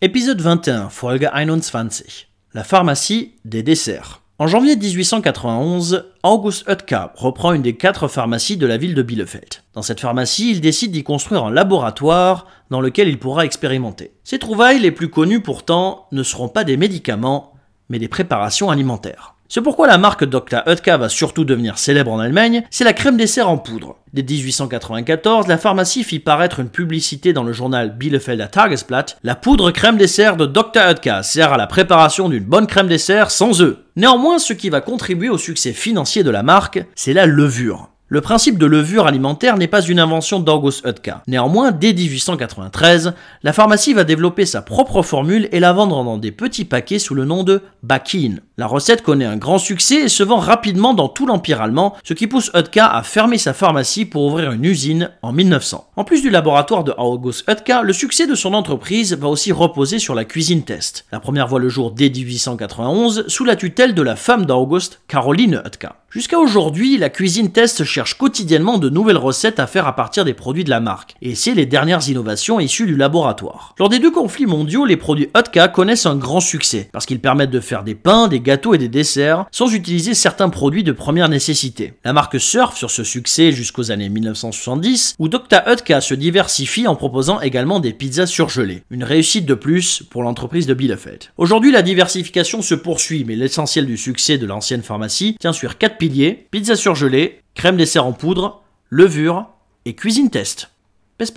Épisode 21, Folge 21. La pharmacie des desserts. En janvier 1891, August Oetker reprend une des quatre pharmacies de la ville de Bielefeld. Dans cette pharmacie, il décide d'y construire un laboratoire dans lequel il pourra expérimenter. Ses trouvailles les plus connues pourtant ne seront pas des médicaments, mais des préparations alimentaires. C'est pourquoi la marque Dr. Oetker va surtout devenir célèbre en Allemagne, c'est la crème dessert en poudre. Dès 1894, la pharmacie fit paraître une publicité dans le journal Bielefelder Tagesblatt. La poudre crème dessert de Dr. Oetker sert à la préparation d'une bonne crème dessert sans œufs. Néanmoins, ce qui va contribuer au succès financier de la marque, c'est la levure. Le principe de levure alimentaire n'est pas une invention d'August Oetker. Néanmoins, dès 1893, la pharmacie va développer sa propre formule et la vendre dans des petits paquets sous le nom de Bakin. La recette connaît un grand succès et se vend rapidement dans tout l'empire allemand, ce qui pousse Oetker à fermer sa pharmacie pour ouvrir une usine en 1900. En plus du laboratoire de August Oetker, le succès de son entreprise va aussi reposer sur la cuisine test. La première voit le jour dès 1891 sous la tutelle de la femme d'August, Caroline Oetker. Jusqu'à aujourd'hui, la cuisine test cherche quotidiennement de nouvelles recettes à faire à partir des produits de la marque, et c'est les dernières innovations issues du laboratoire. Lors des deux conflits mondiaux, les produits Otka connaissent un grand succès, parce qu'ils permettent de faire des pains, des gâteaux et des desserts, sans utiliser certains produits de première nécessité. La marque surfe sur ce succès jusqu'aux années 1970, où Dr. Otka se diversifie en proposant également des pizzas surgelées. Une réussite de plus pour l'entreprise de Bielefeld. Aujourd'hui, la diversification se poursuit, mais l'essentiel du succès de l'ancienne pharmacie tient sur quatre piliers, pizza surgelée, crème dessert en poudre, levure et cuisine test. Bis